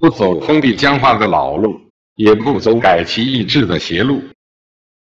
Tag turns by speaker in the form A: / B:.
A: 不走封闭僵化的老路也不走改其意志的邪路。